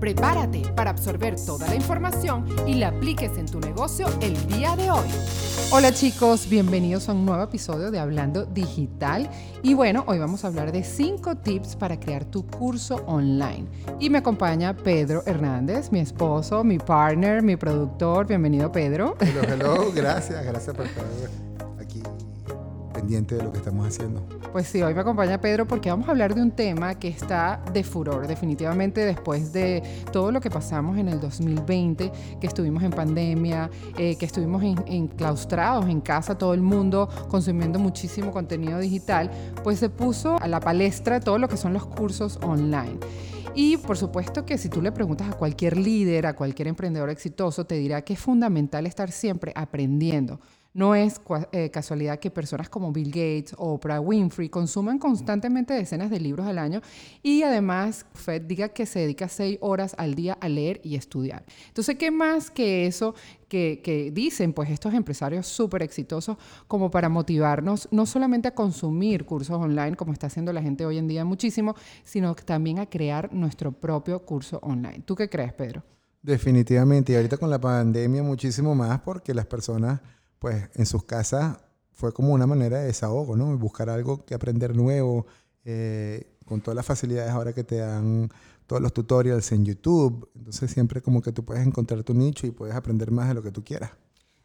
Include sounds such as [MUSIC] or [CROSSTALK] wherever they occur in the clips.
Prepárate para absorber toda la información y la apliques en tu negocio el día de hoy. Hola chicos, bienvenidos a un nuevo episodio de Hablando Digital. Y bueno, hoy vamos a hablar de 5 tips para crear tu curso online. Y me acompaña Pedro Hernández, mi esposo, mi partner, mi productor. Bienvenido Pedro. Hello, hello, [LAUGHS] gracias, gracias por estar pendiente de lo que estamos haciendo. Pues sí, hoy me acompaña Pedro porque vamos a hablar de un tema que está de furor, definitivamente después de todo lo que pasamos en el 2020, que estuvimos en pandemia, eh, que estuvimos enclaustrados en casa, todo el mundo consumiendo muchísimo contenido digital, pues se puso a la palestra todo lo que son los cursos online. Y por supuesto que si tú le preguntas a cualquier líder, a cualquier emprendedor exitoso, te dirá que es fundamental estar siempre aprendiendo. No es eh, casualidad que personas como Bill Gates o Oprah Winfrey consuman constantemente decenas de libros al año y además Fed diga que se dedica seis horas al día a leer y estudiar. Entonces, ¿qué más que eso que, que dicen pues estos empresarios súper exitosos como para motivarnos no solamente a consumir cursos online, como está haciendo la gente hoy en día muchísimo, sino también a crear nuestro propio curso online? ¿Tú qué crees, Pedro? Definitivamente, y ahorita con la pandemia muchísimo más porque las personas pues en sus casas fue como una manera de desahogo, ¿no? Buscar algo que aprender nuevo, eh, con todas las facilidades ahora que te dan todos los tutorials en YouTube. Entonces siempre como que tú puedes encontrar tu nicho y puedes aprender más de lo que tú quieras.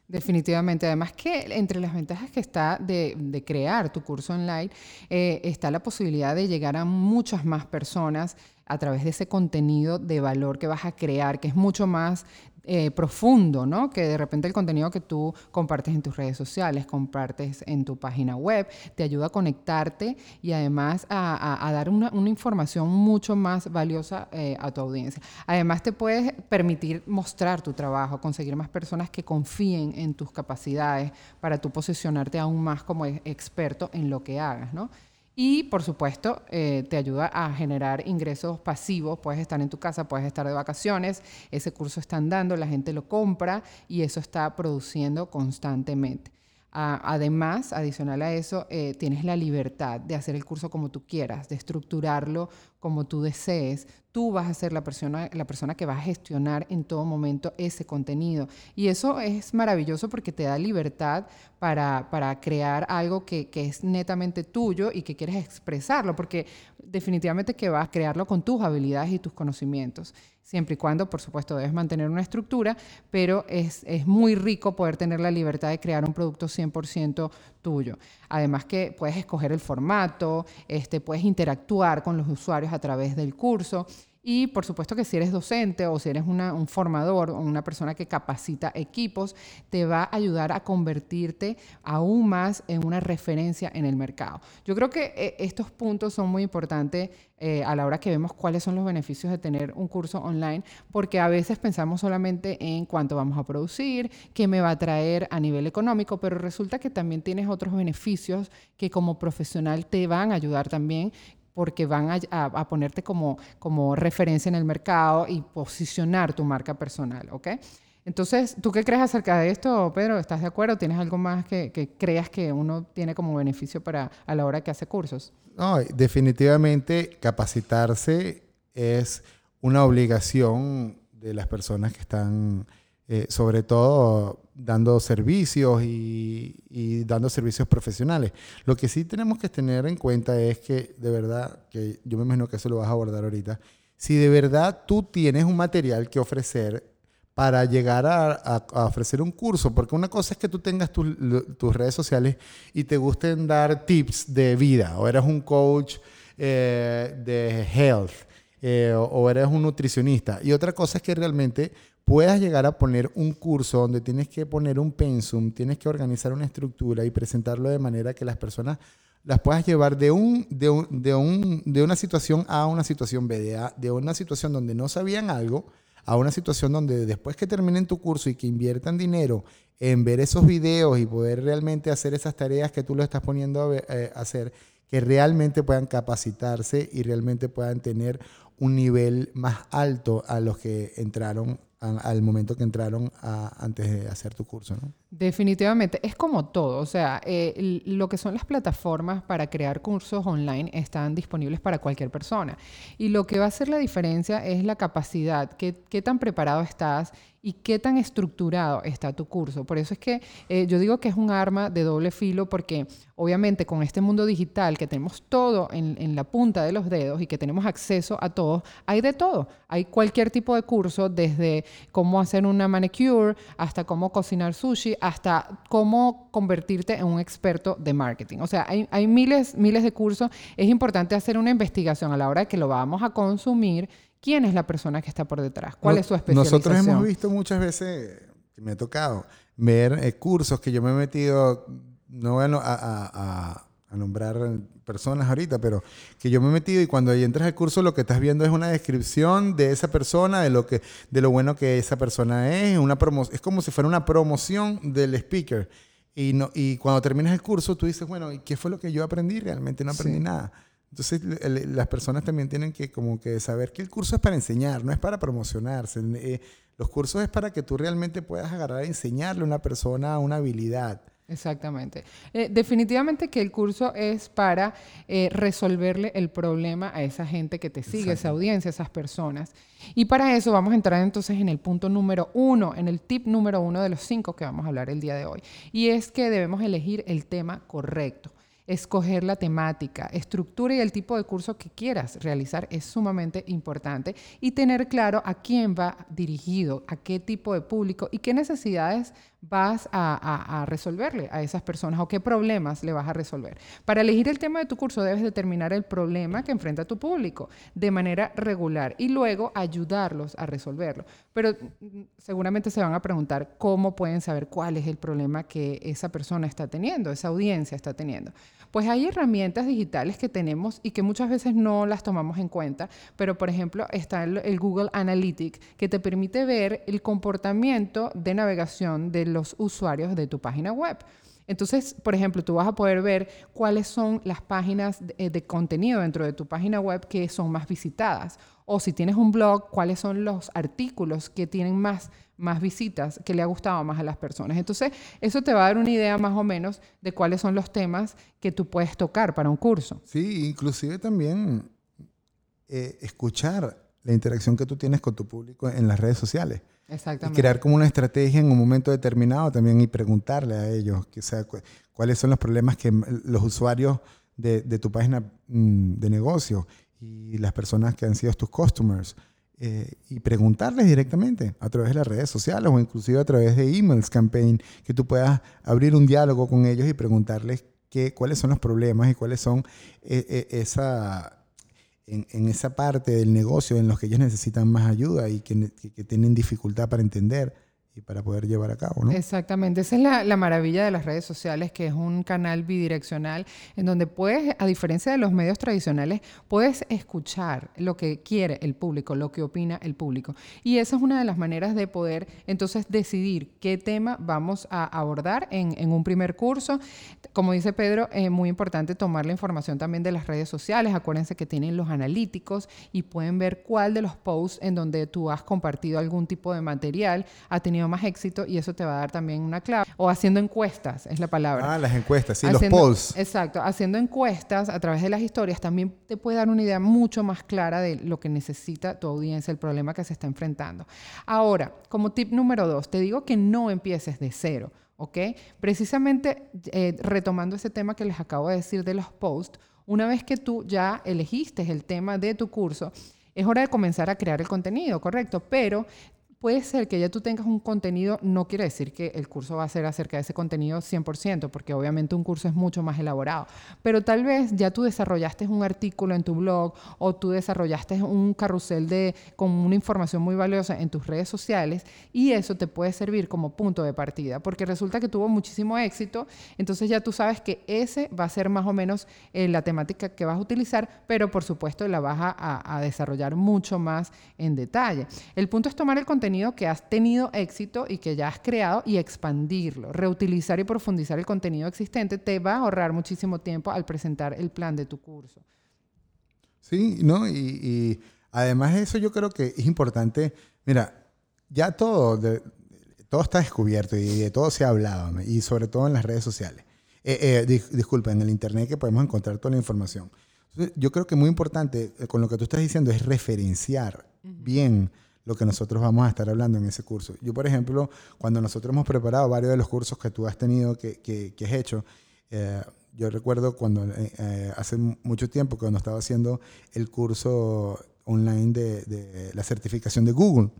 Definitivamente. Además que entre las ventajas que está de, crear tu curso online eh, está la posibilidad de llegar a muchas más personas a través de ese contenido de valor que vas a crear, que es mucho más eh, profundo, ¿no? Que de repente el contenido que tú compartes en tus redes sociales, compartes en tu página web, te ayuda a conectarte y además a, dar una, información mucho más valiosa eh, a tu audiencia. Además te puedes permitir mostrar tu trabajo, conseguir más personas que confíen en tus capacidades para tú posicionarte aún más como experto en lo que hagas, ¿no? Y por supuesto, eh, te ayuda a generar ingresos pasivos. Puedes estar en tu casa, puedes estar de vacaciones, ese curso está dando, la gente lo compra y eso está produciendo constantemente. además, adicional a eso, eh, tienes la libertad de hacer el curso como tú quieras, de estructurarlo como tú desees. Tú vas a ser la persona, la persona que va a gestionar en todo momento ese contenido. Y eso es maravilloso porque te da libertad para, para crear algo que, que, es netamente tuyo y que quieres expresarlo, porque definitivamente que vas a crearlo con tus habilidades y tus conocimientos. Siempre y cuando, por supuesto, debes mantener una estructura, pero es, es muy rico poder tener la libertad de crear un producto 100% tuyo. Además que puedes escoger el formato, este, puedes interactuar con los usuarios a través del curso. Y por supuesto que si eres docente o si eres un formador o una persona que capacita equipos, te va a ayudar a convertirte aún más en una referencia en el mercado. Yo creo que eh, estos puntos son muy importantes eh, a la hora que vemos cuáles son los beneficios de tener un curso online, porque a veces pensamos solamente en cuánto vamos a producir, qué me va a traer a nivel económico, pero resulta que también tienes otros beneficios que como profesional te van a ayudar también porque van a, ponerte como, como referencia en el mercado y posicionar tu marca personal, ¿ok? Entonces, ¿tú qué crees acerca de esto, Pedro? ¿Estás de acuerdo? ¿Tienes algo más que, creas que uno tiene como beneficio para a la hora que hace cursos? No, definitivamente capacitarse es una obligación de las personas que están, eh, sobre todo, dando servicios y, dando servicios profesionales. Lo que sí tenemos que tener en cuenta es que, de verdad, que yo me imagino que eso lo vas a abordar ahorita, si de verdad tú tienes un material que ofrecer para llegar a, ofrecer un curso, porque una cosa es que tú tengas tus redes sociales y te gusten dar tips de vida, o eres un coach eh, de health, eh, o eres un nutricionista, y otra cosa es que realmente puedas llegar a poner un curso donde tienes que poner un pensum, tienes que organizar una estructura y presentarlo de manera que las personas las puedas llevar de, un, de, un, de, una situación A a una situación B, de, de una situación donde no sabían algo a una situación donde después que terminen tu curso y que inviertan dinero en ver esos videos y poder realmente hacer esas tareas que tú lo estás poniendo a eh, hacer, que realmente puedan capacitarse y realmente puedan tener un nivel más alto a los que entraron al momento que entraron antes de hacer tu curso, ¿no? Definitivamente, es como todo, o sea, eh, lo que son las plataformas para crear cursos online están disponibles para cualquier persona. Y lo que va a hacer la diferencia es la capacidad, qué, qué tan preparado estás y qué tan estructurado está tu curso. Por eso es que eh, yo digo que es un arma de doble filo porque obviamente con este mundo digital que tenemos todo en, la punta de los dedos y que tenemos acceso a todo, hay de todo. Hay cualquier tipo de curso, desde cómo hacer una manicure hasta cómo cocinar sushi, hasta cómo convertirte en un experto de marketing. O sea, hay, hay miles, miles de cursos. Es importante hacer una investigación a la hora de que lo vamos a consumir quién es la persona que está por detrás, cuál es su especialización. Nosotros hemos visto muchas veces, me ha tocado, ver eh, cursos que yo me he metido, no voy a, nombrar personas ahorita, pero que yo me he metido y cuando entras al curso lo que estás viendo es una descripción de esa persona, de lo, que, de lo bueno que esa persona es, una es como si fuera una promoción del speaker. Y, no, y cuando terminas el curso tú dices, bueno, ¿y qué fue lo que yo aprendí? Realmente no aprendí nada. Entonces las personas también tienen que como que saber que el curso es para enseñar, no es para promocionarse. Eh, los cursos es para que tú realmente puedas agarrar a enseñarle a una persona una habilidad. Exactamente. Eh, definitivamente que el curso es para eh, resolverle el problema a esa gente que te sigue, esa audiencia, esas personas. Y para eso vamos a entrar entonces en el punto número uno, en el tip número uno de los cinco que vamos a hablar el día de hoy. Y es que debemos elegir el tema correcto escoger la temática, estructura y el tipo de curso que quieras realizar es sumamente importante y tener claro a quién va dirigido, a qué tipo de público y qué necesidades vas a, resolverle a esas personas o qué problemas le vas a resolver. Para elegir el tema de tu curso debes determinar el problema que enfrenta tu público de manera regular y luego ayudarlos a resolverlo. Pero mm, seguramente se van a preguntar cómo pueden saber cuál es el problema que esa persona está teniendo, esa audiencia está teniendo. Pues hay herramientas digitales que tenemos y que muchas veces no las tomamos en cuenta, pero por ejemplo está el, Google Analytics que te permite ver el comportamiento de navegación de los usuarios de tu página web. Entonces, por ejemplo, tú vas a poder ver cuáles son las páginas de, de, contenido dentro de tu página web que son más visitadas. O si tienes un blog, cuáles son los artículos que tienen más más visitas, que le ha gustado más a las personas. Entonces, eso te va a dar una idea más o menos de cuáles son los temas que tú puedes tocar para un curso. Sí, inclusive también eh, escuchar la interacción que tú tienes con tu público en las redes sociales. Exactamente. Y crear como una estrategia en un momento determinado también y preguntarle a ellos que sea, cuáles son los problemas que los usuarios de, de tu página mm, de negocio y las personas que han sido tus customers eh, y preguntarles directamente a través de las redes sociales o inclusive a través de emails campaign, que tú puedas abrir un diálogo con ellos y preguntarles qué, cuáles son los problemas y cuáles son eh, eh, esa, en, esa parte del negocio en los que ellos necesitan más ayuda y que, que tienen dificultad para entender y para poder llevar a cabo, ¿no? Exactamente, esa es la, la, maravilla de las redes sociales, que es un canal bidireccional en donde puedes, a diferencia de los medios tradicionales, puedes escuchar lo que quiere el público, lo que opina el público. Y esa es una de las maneras de poder entonces decidir qué tema vamos a abordar en, en un primer curso. Como dice Pedro, es muy importante tomar la información también de las redes sociales. Acuérdense que tienen los analíticos y pueden ver cuál de los posts en donde tú has compartido algún tipo de material ha tenido más éxito y eso te va a dar también una clave. O haciendo encuestas, es la palabra. Ah, las encuestas, sí, los polls. Exacto, haciendo encuestas a través de las historias también te puede dar una idea mucho más clara de lo que necesita tu audiencia, el problema que se está enfrentando. Ahora, como tip número dos, te digo que no empieces de cero. ¿ok? Precisamente eh, retomando ese tema que les acabo de decir de los posts, una vez que tú ya elegiste el tema de tu curso, es hora de comenzar a crear el contenido, correcto, pero puede ser que ya tú tengas un contenido, no quiere decir que el curso va a ser acerca de ese contenido 100%, porque obviamente un curso es mucho más elaborado, pero tal vez ya tú desarrollaste un artículo en tu blog o tú desarrollaste un carrusel de, con una información muy valiosa en tus redes sociales y eso te puede servir como punto de partida, porque resulta que tuvo muchísimo éxito, entonces ya tú sabes que ese va a ser más o menos eh, la temática que vas a utilizar, pero por supuesto la vas a desarrollar mucho más en detalle. El punto es tomar el contenido que has tenido éxito y que ya has creado y expandirlo. Reutilizar y profundizar el contenido existente te va a ahorrar muchísimo tiempo al presentar el plan de tu curso. Sí, ¿no? Y, y además de eso yo creo que es importante, mira, ya todo, todo está descubierto y de todo se ha hablado, y sobre todo en las redes sociales. Eh, eh disculpa, en el Internet que podemos encontrar toda la información. yo creo que muy importante eh, con lo que tú estás diciendo es referenciar bien lo que nosotros vamos a estar hablando en ese curso. Yo, por ejemplo, cuando nosotros hemos preparado varios de los cursos que tú has tenido, que, que, has hecho, eh, yo recuerdo cuando hace mucho tiempo, cuando estaba haciendo el curso online de, de la certificación de Google,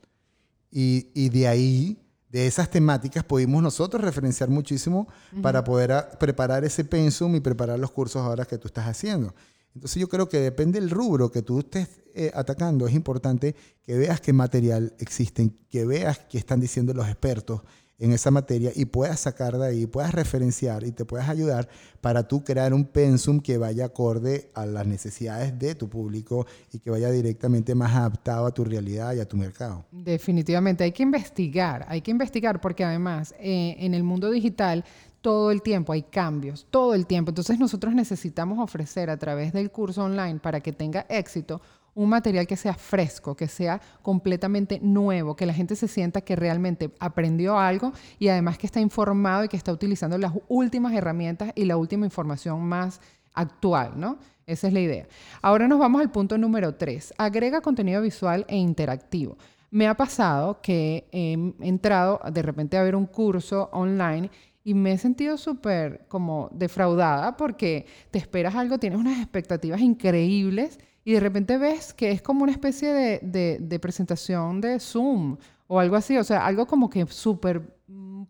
y, y de ahí de esas temáticas pudimos nosotros referenciar muchísimo para poder preparar ese pensum y preparar los cursos ahora que tú estás haciendo. Entonces yo creo que depende del rubro que tú estés eh, atacando, es importante que veas qué material existen, que veas qué están diciendo los expertos, en esa materia y puedas sacar de ahí, puedas referenciar y te puedas ayudar para tú crear un pensum que vaya acorde a las necesidades de tu público y que vaya directamente más adaptado a tu realidad y a tu mercado. Definitivamente, hay que investigar, hay que investigar porque además eh, en el mundo digital todo el tiempo, hay cambios, todo el tiempo. Entonces nosotros necesitamos ofrecer a través del curso online para que tenga éxito un material que sea fresco, que sea completamente nuevo, que la gente se sienta que realmente aprendió algo y además que está informado y que está utilizando las últimas herramientas y la última información más actual, ¿no? Esa es la idea. Ahora nos vamos al punto número tres. Agrega contenido visual e interactivo. Me ha pasado que he entrado de repente a ver un curso online y me he sentido súper como defraudada porque te esperas algo, tienes unas expectativas increíbles y de repente ves que es como una especie de, de presentación de Zoom o algo así, o sea, algo como que súper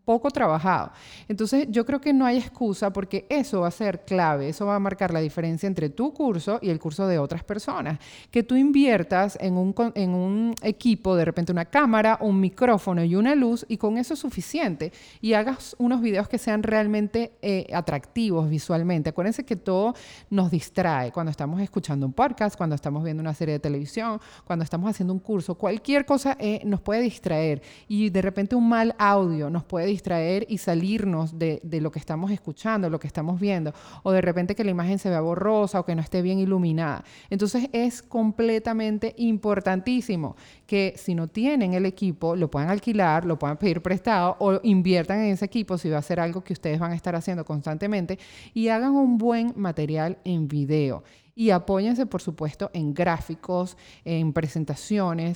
poco trabajado. Entonces, yo creo que no hay excusa porque eso va a ser clave, eso va a marcar la diferencia entre tu curso y el curso de otras personas. Que tú inviertas en un, en un equipo, de repente una cámara, un micrófono y una luz, y con eso es suficiente. Y hagas unos videos que sean realmente eh, atractivos visualmente. Acuérdense que todo nos distrae cuando estamos escuchando un podcast, cuando estamos viendo una serie de televisión, cuando estamos haciendo un curso, cualquier cosa eh, nos puede distraer. Y de repente un mal audio nos puede distraer y salirnos de, lo que estamos escuchando, lo que estamos viendo, o de repente que la imagen se vea borrosa o que no esté bien iluminada. Entonces es completamente importantísimo que si no tienen el equipo, lo puedan alquilar, lo puedan pedir prestado o inviertan en ese equipo si va a ser algo que ustedes van a estar haciendo constantemente y hagan un buen material en video. Y apóyense, por supuesto, en gráficos, en presentaciones.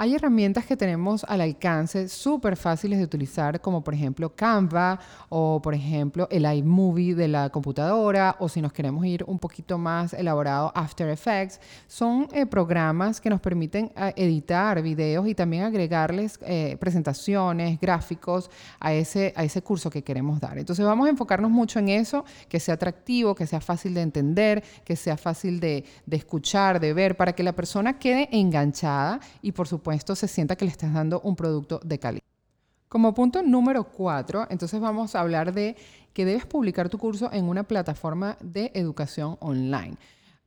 Hay herramientas que tenemos al alcance súper fáciles de utilizar, como por ejemplo Canva o por ejemplo el iMovie de la computadora o si nos queremos ir un poquito más elaborado, After Effects. Son eh, programas que nos permiten eh, editar videos y también agregarles eh, presentaciones, gráficos a ese, a ese curso que queremos dar. Entonces vamos a enfocarnos mucho en eso, que sea atractivo, que sea fácil de entender, que sea fácil de, de escuchar, de ver, para que la persona quede enganchada y por supuesto esto se sienta que le estás dando un producto de calidad. Como punto número cuatro, entonces vamos a hablar de que debes publicar tu curso en una plataforma de educación online.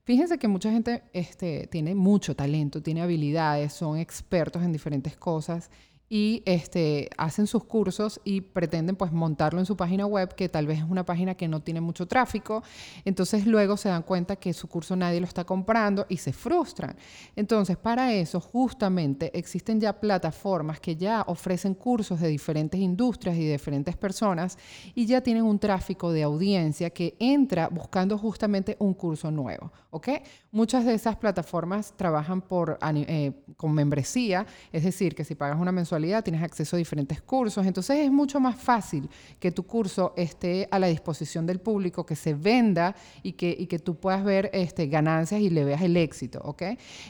Fíjense que mucha gente este, tiene mucho talento, tiene habilidades, son expertos en diferentes cosas y este, hacen sus cursos y pretenden pues montarlo en su página web, que tal vez es una página que no tiene mucho tráfico. Entonces luego se dan cuenta que su curso nadie lo está comprando y se frustran. Entonces para eso justamente existen ya plataformas que ya ofrecen cursos de diferentes industrias y de diferentes personas y ya tienen un tráfico de audiencia que entra buscando justamente un curso nuevo. ¿ok? Muchas de esas plataformas trabajan por, eh, con membresía, es decir, que si pagas una mensualidad tienes acceso a diferentes cursos, entonces es mucho más fácil que tu curso esté a la disposición del público, que se venda y que, y que tú puedas ver este, ganancias y le veas el éxito, ¿ok?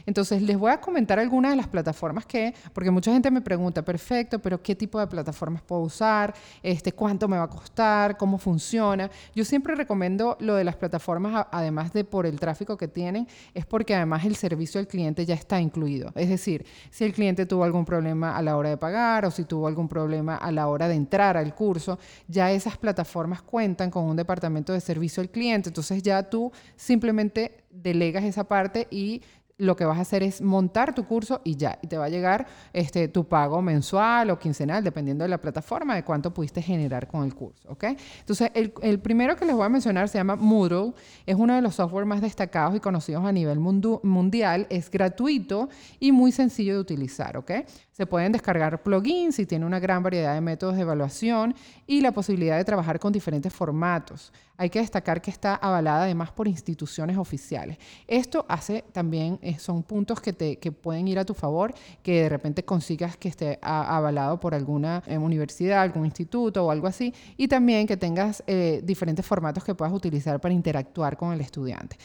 Entonces les voy a comentar algunas de las plataformas que, porque mucha gente me pregunta, perfecto, pero ¿qué tipo de plataformas puedo usar? Este, ¿Cuánto me va a costar? ¿Cómo funciona? Yo siempre recomiendo lo de las plataformas, además de por el tráfico que tienen, es porque además el servicio al cliente ya está incluido. Es decir, si el cliente tuvo algún problema a la hora de pagar o si tuvo algún problema a la hora de entrar al curso, ya esas plataformas cuentan con un departamento de servicio al cliente, entonces ya tú simplemente delegas esa parte y lo que vas a hacer es montar tu curso y ya, y te va a llegar este, tu pago mensual o quincenal, dependiendo de la plataforma, de cuánto pudiste generar con el curso. Entonces, el, el primero que les voy a mencionar se llama Moodle, es uno de los software más destacados y conocidos a nivel mundial, es gratuito y muy sencillo de utilizar, ¿ok? Se pueden descargar plugins y tiene una gran variedad de métodos de evaluación y la posibilidad de trabajar con diferentes formatos. Hay que destacar que está avalada además por instituciones oficiales. Esto hace también, eh, son puntos que, te, que pueden ir a tu favor, que de repente consigas que esté avalado por alguna eh, universidad, algún instituto o algo así, y también que tengas eh, diferentes formatos que puedas utilizar para interactuar con el estudiante.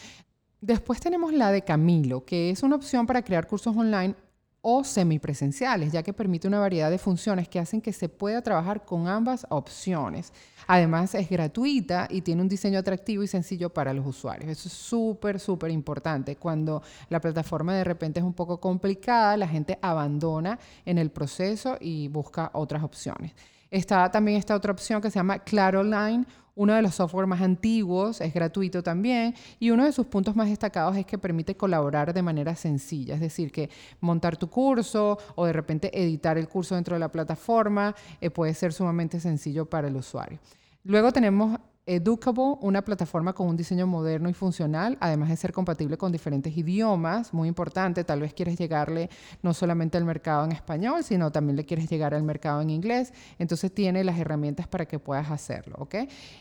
Después tenemos la de Camilo, que es una opción para crear cursos online o semipresenciales, ya que permite una variedad de funciones que hacen que se pueda trabajar con ambas opciones. Además, es gratuita y tiene un diseño atractivo y sencillo para los usuarios. Eso es súper, súper importante. Cuando la plataforma de repente es un poco complicada, la gente abandona en el proceso y busca otras opciones. Está también esta otra opción que se llama Claro Online uno de los software más antiguos, es gratuito también, y uno de sus puntos más destacados es que permite colaborar de manera sencilla, es decir, que montar tu curso o de repente editar el curso dentro de la plataforma eh, puede ser sumamente sencillo para el usuario. Luego tenemos Educable, una plataforma con un diseño moderno y funcional, además de ser compatible con diferentes idiomas, muy importante, tal vez quieres llegarle no solamente al mercado en español, sino también le quieres llegar al mercado en inglés, entonces tiene las herramientas para que puedas hacerlo, ¿ok?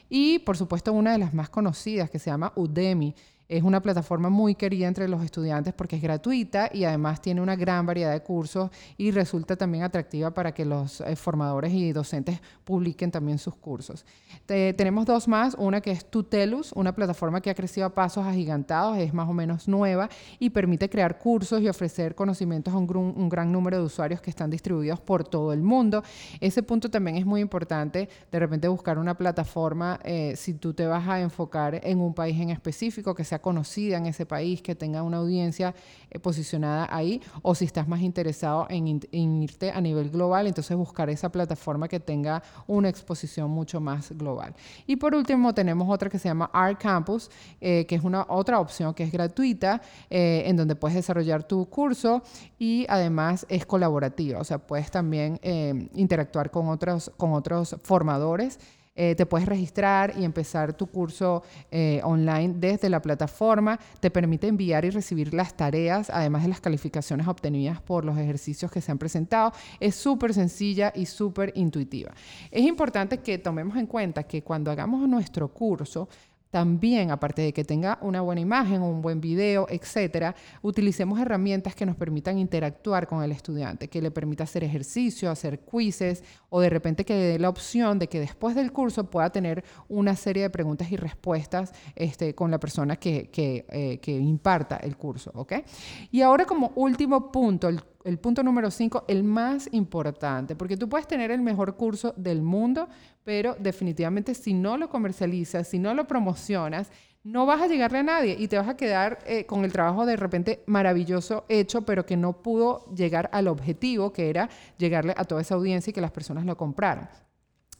Y por supuesto una de las más conocidas que se llama Udemy, es una plataforma muy querida entre los estudiantes porque es gratuita y además tiene una gran variedad de cursos y resulta también atractiva para que los eh, formadores y docentes publiquen también sus cursos. tenemos dos más, una que es Tutelus, una plataforma que ha crecido a pasos agigantados, es más o menos nueva y permite crear cursos y ofrecer conocimientos a un, gran número de usuarios que están distribuidos por todo el mundo. Ese punto también es muy importante, de repente buscar una plataforma, eh, si tú te vas a enfocar en un país en específico, que sea conocida en ese país, que tenga una audiencia eh, posicionada ahí, o si estás más interesado en, irte a nivel global, entonces buscar esa plataforma que tenga una exposición mucho más global. Y por último tenemos otra que se llama Art Campus, eh, que es una otra opción que es gratuita, eh, en donde puedes desarrollar tu curso y además es colaborativa, o sea, puedes también interactuar con otros, con otros formadores. Eh, te puedes registrar y empezar tu curso eh, online desde la plataforma. Te permite enviar y recibir las tareas, además de las calificaciones obtenidas por los ejercicios que se han presentado. Es súper sencilla y súper intuitiva. Es importante que tomemos en cuenta que cuando hagamos nuestro curso, también, aparte de que tenga una buena imagen, un buen video, etcétera, utilicemos herramientas que nos permitan interactuar con el estudiante, que le permita hacer ejercicio, hacer quizzes o de repente que dé la opción de que después del curso pueda tener una serie de preguntas y respuestas este, con la persona que, que, eh, que imparta el curso. ¿ok? Y ahora como último punto, el el punto número cinco, el más importante, porque tú puedes tener el mejor curso del mundo, pero definitivamente si no lo comercializas, si no lo promocionas, no vas a llegarle a nadie y te vas a quedar eh, con el trabajo de repente maravilloso hecho, pero que no pudo llegar al objetivo, que era llegarle a toda esa audiencia y que las personas lo compraran.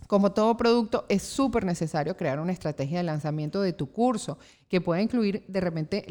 Como todo producto, es súper necesario crear una estrategia de lanzamiento de tu curso, que pueda incluir de repente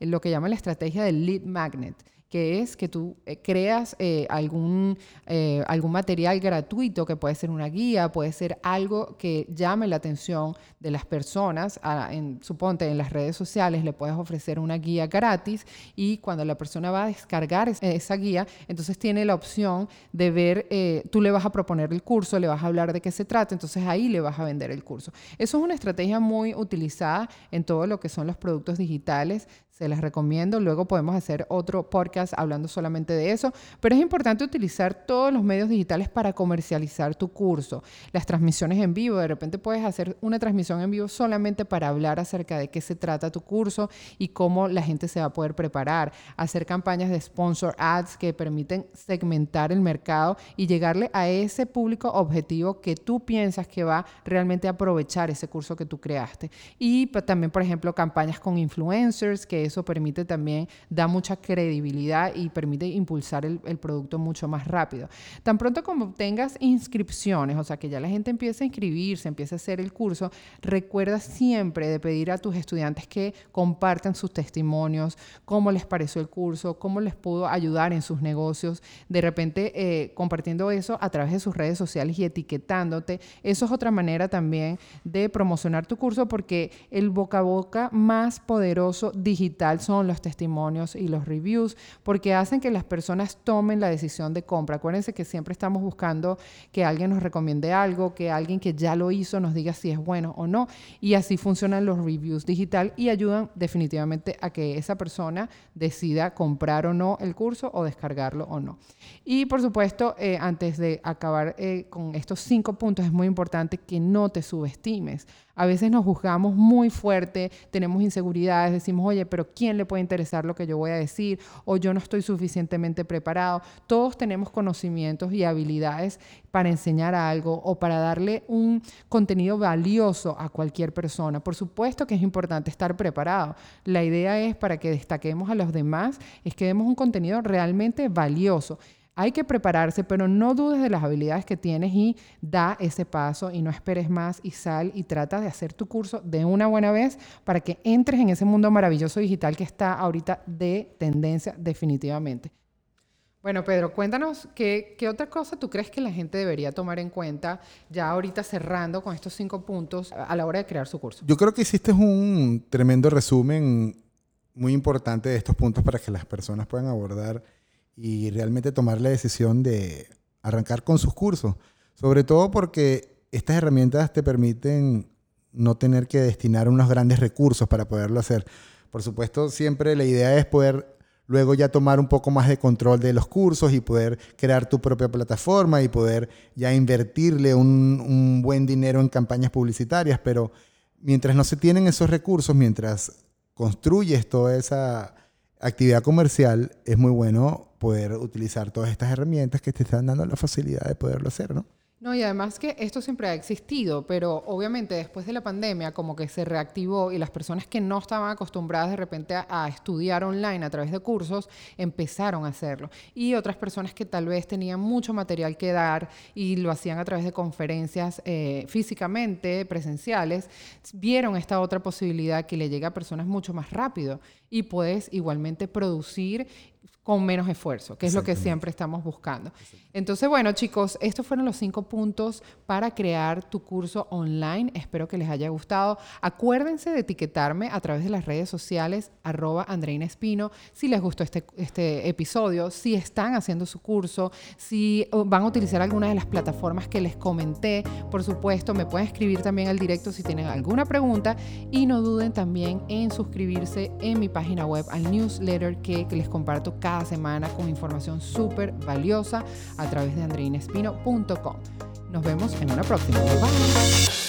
lo que llama la estrategia del lead magnet que es que tú eh, creas eh, algún, eh, algún material gratuito, que puede ser una guía, puede ser algo que llame la atención de las personas. en, suponte en las redes sociales le puedes ofrecer una guía gratis y cuando la persona va a descargar esa guía, entonces tiene la opción de ver, tú le vas a proponer el curso, le vas a hablar de qué se trata, entonces ahí le vas a vender el curso. Eso es una estrategia muy utilizada en todo lo que son los productos digitales se les recomiendo. Luego podemos hacer otro podcast hablando solamente de eso. Pero es importante utilizar todos los medios digitales para comercializar tu curso. Las transmisiones en vivo. De repente puedes hacer una transmisión en vivo solamente para hablar acerca de qué se trata tu curso y cómo la gente se va a poder preparar. Hacer campañas de sponsor ads que permiten segmentar el mercado y llegarle a ese público objetivo que tú piensas que va realmente a aprovechar ese curso que tú creaste. Y también, por ejemplo, campañas con influencers que eso permite también, da mucha credibilidad y permite impulsar el, producto mucho más rápido. Tan pronto como tengas inscripciones, o sea, que ya la gente empiece a inscribirse, empiece a hacer el curso, recuerda siempre de pedir a tus estudiantes que compartan sus testimonios, cómo les pareció el curso, cómo les pudo ayudar en sus negocios, de repente eh, compartiendo eso a través de sus redes sociales y etiquetándote. Eso es otra manera también de promocionar tu curso porque el boca a boca más poderoso digital digital son los testimonios y los reviews, porque hacen que las personas tomen la decisión de compra. Acuérdense que siempre estamos buscando que alguien nos recomiende algo, que alguien que ya lo hizo nos diga si es bueno o no. Y así funcionan los reviews digital y ayudan definitivamente a que esa persona decida comprar o no el curso o descargarlo o no. Y por supuesto, eh, antes de acabar eh, con estos cinco puntos, es muy importante que no te subestimes. A veces nos juzgamos muy fuerte, tenemos inseguridades, decimos, oye, pero ¿quién le puede interesar lo que yo voy a decir? O yo no estoy suficientemente preparado. Todos tenemos conocimientos y habilidades para enseñar algo o para darle un contenido valioso a cualquier persona. Por supuesto que es importante estar preparado. La idea es para que destaquemos a los demás, es que demos un contenido realmente valioso. Hay que prepararse, pero no dudes de las habilidades que tienes y da ese paso y no esperes más y sal y trata de hacer tu curso de una buena vez para que entres en ese mundo maravilloso digital que está ahorita de tendencia definitivamente. Bueno, Pedro, cuéntanos qué, qué, otra cosa tú crees que la gente debería tomar en cuenta ya ahorita cerrando con estos cinco puntos a la hora de crear su curso. Yo creo que hiciste un tremendo resumen muy importante de estos puntos para que las personas puedan abordar y realmente tomar la decisión de arrancar con sus cursos. Sobre todo porque estas herramientas te permiten no tener que destinar unos grandes recursos para poderlo hacer. Por supuesto, siempre la idea es poder luego ya tomar un poco más de control de los cursos y poder crear tu propia plataforma y poder ya invertirle un, buen dinero en campañas publicitarias, pero mientras no se tienen esos recursos, mientras construyes toda esa actividad comercial, es muy bueno poder utilizar todas estas herramientas que te están dando la facilidad de poderlo hacer, ¿no? No, y además que esto siempre ha existido, pero obviamente después de la pandemia como que se reactivó y las personas que no estaban acostumbradas de repente a, estudiar online a través de cursos empezaron a hacerlo. Y otras personas que tal vez tenían mucho material que dar y lo hacían a través de conferencias eh, físicamente, presenciales, vieron esta otra posibilidad que le llega a personas mucho más rápido y puedes igualmente producir con menos esfuerzo, que es lo que siempre estamos buscando. Entonces, bueno, chicos, estos fueron los cinco puntos para crear tu curso online. Espero que les haya gustado. Acuérdense de etiquetarme a través de las redes sociales, arroba Andreina Espino, si les gustó este, este episodio, si están haciendo su curso, si van a utilizar alguna de las plataformas que les comenté. Por supuesto, me pueden escribir también al directo si tienen alguna pregunta y no duden también en suscribirse en mi página web al newsletter que, que les comparto cada semana con información súper valiosa a través de andreinespino.com. Nos vemos en una próxima. Bye.